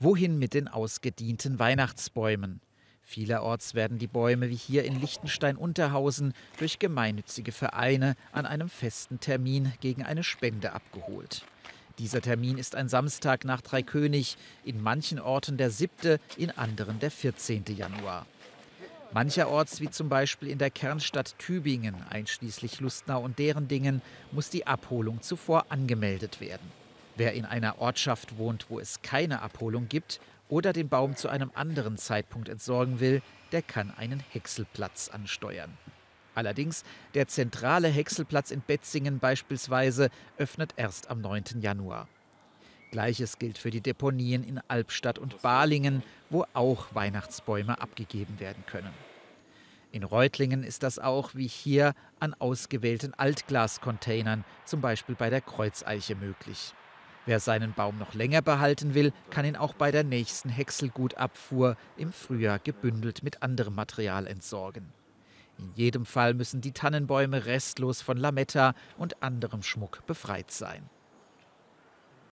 Wohin mit den ausgedienten Weihnachtsbäumen? Vielerorts werden die Bäume wie hier in Liechtenstein-Unterhausen durch gemeinnützige Vereine an einem festen Termin gegen eine Spende abgeholt. Dieser Termin ist ein Samstag nach Dreikönig, in manchen Orten der 7., in anderen der 14. Januar. Mancherorts, wie zum Beispiel in der Kernstadt Tübingen, einschließlich Lustnau und Derendingen, muss die Abholung zuvor angemeldet werden. Wer in einer Ortschaft wohnt, wo es keine Abholung gibt oder den Baum zu einem anderen Zeitpunkt entsorgen will, der kann einen Häckselplatz ansteuern. Allerdings, der zentrale Häckselplatz in Betzingen beispielsweise öffnet erst am 9. Januar. Gleiches gilt für die Deponien in Albstadt und Balingen, wo auch Weihnachtsbäume abgegeben werden können. In Reutlingen ist das auch wie hier an ausgewählten Altglascontainern, zum Beispiel bei der Kreuzeiche, möglich. Wer seinen Baum noch länger behalten will, kann ihn auch bei der nächsten Häckselgutabfuhr im Frühjahr gebündelt mit anderem Material entsorgen. In jedem Fall müssen die Tannenbäume restlos von Lametta und anderem Schmuck befreit sein.